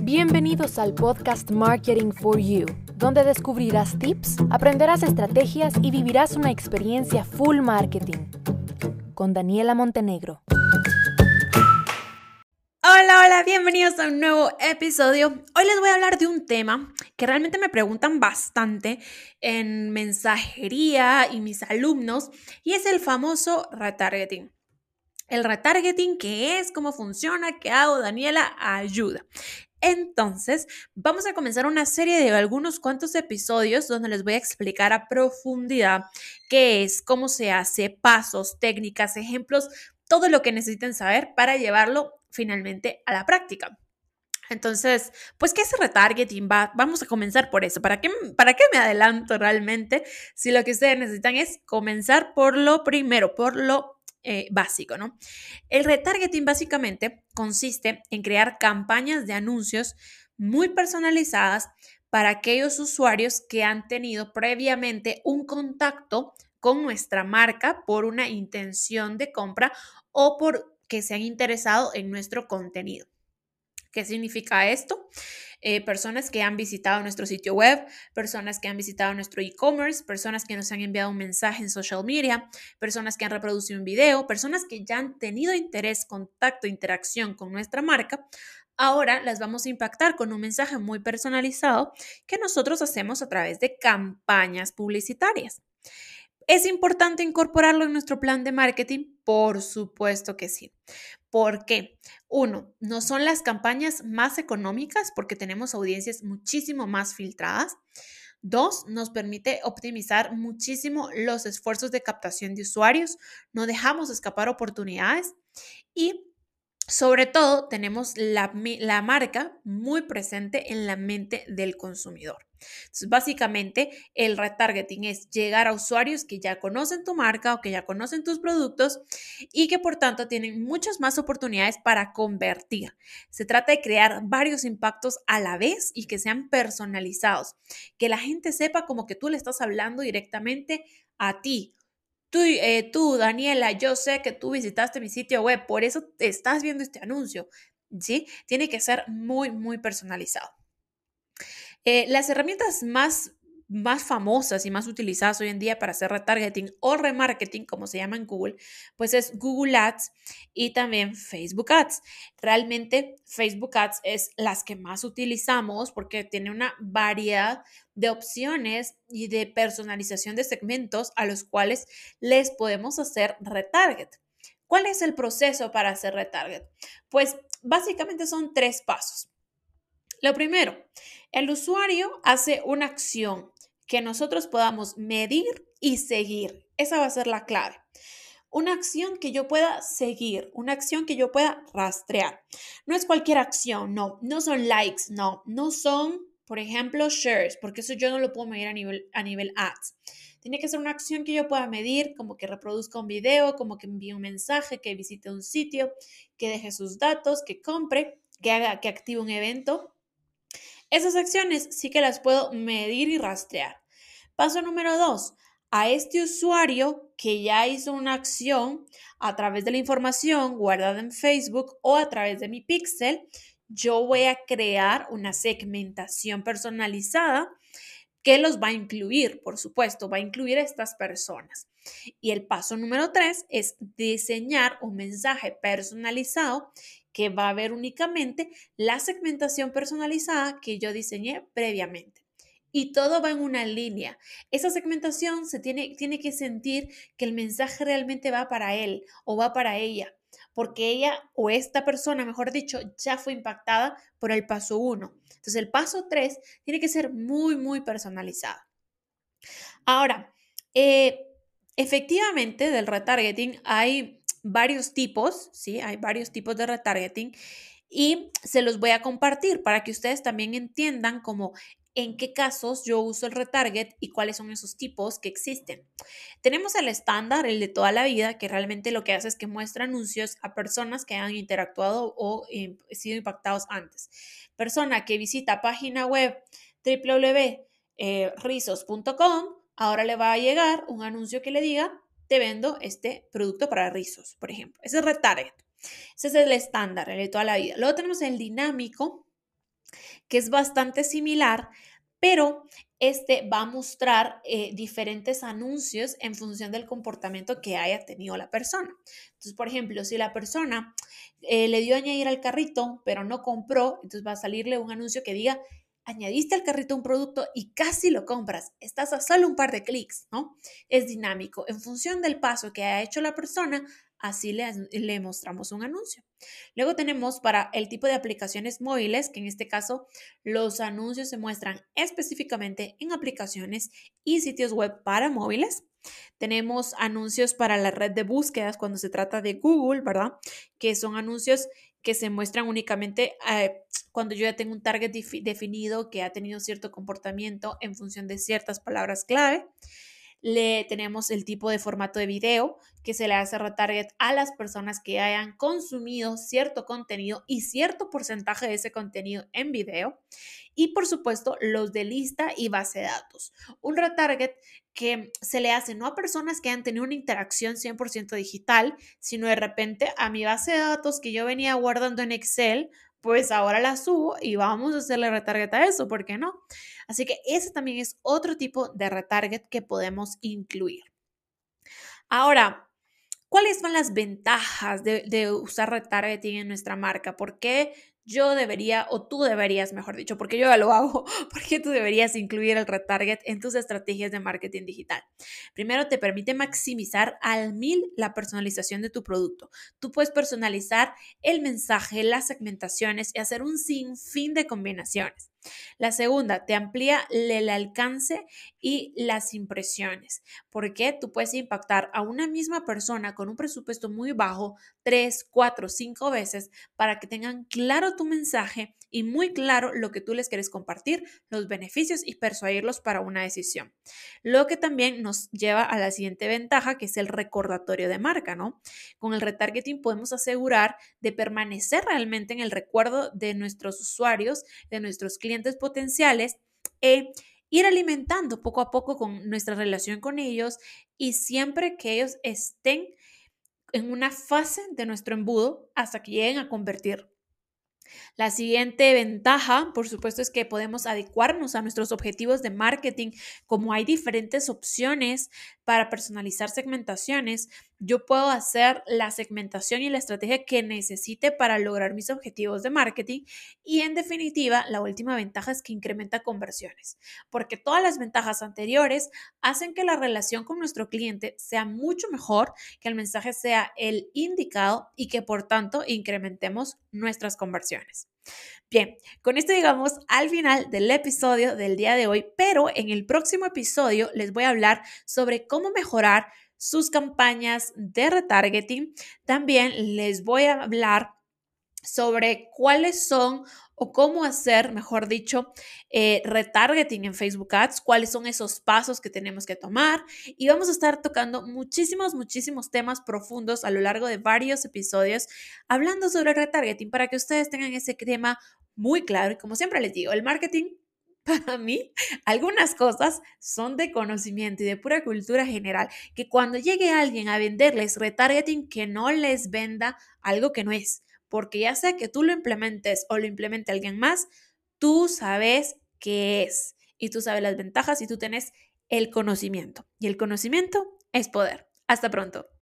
Bienvenidos al podcast Marketing for You, donde descubrirás tips, aprenderás estrategias y vivirás una experiencia full marketing. Con Daniela Montenegro. Hola, hola, bienvenidos a un nuevo episodio. Hoy les voy a hablar de un tema que realmente me preguntan bastante en mensajería y mis alumnos y es el famoso retargeting. El retargeting, ¿qué es? ¿Cómo funciona? ¿Qué hago? Daniela, ayuda. Entonces, vamos a comenzar una serie de algunos cuantos episodios donde les voy a explicar a profundidad qué es, cómo se hace, pasos, técnicas, ejemplos, todo lo que necesiten saber para llevarlo finalmente a la práctica. Entonces, pues, ¿qué es retargeting? Va, vamos a comenzar por eso. ¿Para qué, ¿Para qué me adelanto realmente si lo que ustedes necesitan es comenzar por lo primero, por lo eh, básico, ¿no? El retargeting básicamente consiste en crear campañas de anuncios muy personalizadas para aquellos usuarios que han tenido previamente un contacto con nuestra marca por una intención de compra o por que se han interesado en nuestro contenido. ¿Qué significa esto? Eh, personas que han visitado nuestro sitio web, personas que han visitado nuestro e-commerce, personas que nos han enviado un mensaje en social media, personas que han reproducido un video, personas que ya han tenido interés, contacto, interacción con nuestra marca. Ahora las vamos a impactar con un mensaje muy personalizado que nosotros hacemos a través de campañas publicitarias. ¿Es importante incorporarlo en nuestro plan de marketing? Por supuesto que sí. ¿Por qué? Uno, no son las campañas más económicas porque tenemos audiencias muchísimo más filtradas. Dos, nos permite optimizar muchísimo los esfuerzos de captación de usuarios. No dejamos escapar oportunidades. Y sobre todo, tenemos la, la, marca muy presente en la mente del consumidor. Entonces, básicamente, el retargeting es llegar a usuarios que ya conocen tu marca o que ya conocen tus productos y que por tanto tienen muchas más oportunidades para convertir. Se trata de crear varios impactos a la vez y que sean personalizados, que la gente sepa como que tú le estás hablando directamente a ti Tú, eh, tú, Daniela, yo sé que tú visitaste mi sitio web, por eso estás viendo este anuncio, ¿sí? Tiene que ser muy, muy personalizado. Eh, las herramientas más más famosas y más utilizadas hoy en día para hacer retargeting o remarketing, como se llama en Google, pues es Google Ads y también Facebook Ads. Realmente Facebook Ads es las que más utilizamos porque tiene una variedad de opciones y de personalización de segmentos a los cuales les podemos hacer retarget. ¿Cuál es el proceso para hacer retarget? Pues básicamente son tres pasos. Lo primero, el usuario hace una acción que nosotros podamos medir y seguir. Esa va a ser la clave. Una acción que yo pueda seguir, una acción que yo pueda rastrear. No es cualquier acción, no, no son likes, no, no son, por ejemplo, shares, porque eso yo no lo puedo medir a nivel, a nivel ads. Tiene que ser una acción que yo pueda medir, como que reproduzca un video, como que envíe un mensaje, que visite un sitio, que deje sus datos, que compre, que haga, que active un evento. Esas acciones sí que las puedo medir y rastrear. Paso número dos, a este usuario que ya hizo una acción a través de la información guardada en Facebook o a través de mi pixel, yo voy a crear una segmentación personalizada que los va a incluir, por supuesto, va a incluir a estas personas. Y el paso número tres es diseñar un mensaje personalizado que va a ver únicamente la segmentación personalizada que yo diseñé previamente y todo va en una línea. Esa segmentación se tiene, tiene que sentir que el mensaje realmente va para él o va para ella, porque ella o esta persona, mejor dicho, ya fue impactada por el paso 1. Entonces el paso 3 tiene que ser muy, muy personalizado. Ahora, eh, efectivamente del retargeting hay varios tipos, ¿sí? Hay varios tipos de retargeting y se los voy a compartir para que ustedes también entiendan cómo en qué casos yo uso el retarget y cuáles son esos tipos que existen. Tenemos el estándar, el de toda la vida, que realmente lo que hace es que muestra anuncios a personas que han interactuado o eh, sido impactados antes. Persona que visita página web www.rizos.com, ahora le va a llegar un anuncio que le diga, te vendo este producto para rizos, por ejemplo. Ese es retarget. Ese es el estándar, de toda la vida. Luego tenemos el dinámico, que es bastante similar, pero este va a mostrar eh, diferentes anuncios en función del comportamiento que haya tenido la persona. Entonces, por ejemplo, si la persona eh, le dio a añadir al carrito, pero no compró, entonces va a salirle un anuncio que diga, añadiste al carrito un producto y casi lo compras. Estás a solo un par de clics, ¿no? Es dinámico. En función del paso que ha hecho la persona, así le, mostramos un anuncio. Luego tenemos para el tipo de aplicaciones móviles, que en este caso los anuncios se muestran específicamente en aplicaciones y sitios web para móviles. Tenemos anuncios para la red de búsquedas cuando se trata de Google, ¿verdad? Que son anuncios que se muestran únicamente eh, cuando yo ya tengo un target definido que ha tenido cierto comportamiento en función de ciertas palabras clave. Le tenemos el tipo de formato de video que se le hace retarget a las personas que hayan consumido cierto contenido y cierto porcentaje de ese contenido en video. Y por supuesto, los de lista y base de datos. Un retarget que se le hace no a personas que han tenido una interacción 100% digital, sino de repente a mi base de datos que yo venía guardando en Excel pues ahora la subo y vamos a hacerle retarget a eso, ¿por qué no? Así que ese también es otro tipo de retarget que podemos incluir. Ahora, ¿cuáles son las ventajas de, usar retargeting en nuestra marca? ¿Por qué yo debería, o tú deberías, mejor dicho, porque yo ya lo hago, porque tú deberías incluir el retarget en tus estrategias de marketing digital. Primero, te permite maximizar al mil la personalización de tu producto. Tú puedes personalizar el mensaje, las segmentaciones y hacer un sinfín de combinaciones. La segunda, te amplía el alcance y las impresiones, porque tú puedes impactar a una misma persona con un presupuesto muy bajo tres, cuatro, cinco veces para que tengan claro tu mensaje y muy claro lo que tú les quieres compartir, los beneficios y persuadirlos para una decisión. Lo que también nos lleva a la siguiente ventaja, que es el recordatorio de marca, ¿no? Con el retargeting podemos asegurar de permanecer realmente en el recuerdo de nuestros usuarios, de nuestros clientes potenciales. e ir alimentando poco a poco con nuestra relación con ellos y siempre que ellos estén en una fase de nuestro embudo hasta que lleguen a convertir la siguiente ventaja, por supuesto, es que podemos adecuarnos a nuestros objetivos de marketing, como hay diferentes opciones para personalizar segmentaciones, yo puedo hacer la segmentación y la estrategia que necesite para lograr mis objetivos de marketing. Y en definitiva, la última ventaja es que incrementa conversiones, porque todas las ventajas anteriores hacen que la relación con nuestro cliente sea mucho mejor, que el mensaje sea el indicado y que por tanto incrementemos nuestras conversiones. Bien, con esto llegamos al final del episodio del día de hoy, pero en el próximo episodio les voy a hablar sobre cómo mejorar sus campañas de retargeting. También les voy a hablar sobre cuáles son o cómo hacer, mejor dicho, eh, retargeting en Facebook Ads, cuáles son esos pasos que tenemos que tomar. Y vamos a estar tocando muchísimos, muchísimos temas profundos a lo largo de varios episodios, hablando sobre retargeting para que ustedes tengan ese tema muy claro. Y como siempre les digo, el marketing para mí, algunas cosas son de conocimiento y de pura cultura general, que cuando llegue alguien a venderles retargeting, que no les venda algo que no es, porque ya sea que tú lo implementes o lo implemente alguien más, tú sabes qué es y tú sabes las ventajas y tú tienes el conocimiento. Y el conocimiento es poder. Hasta pronto.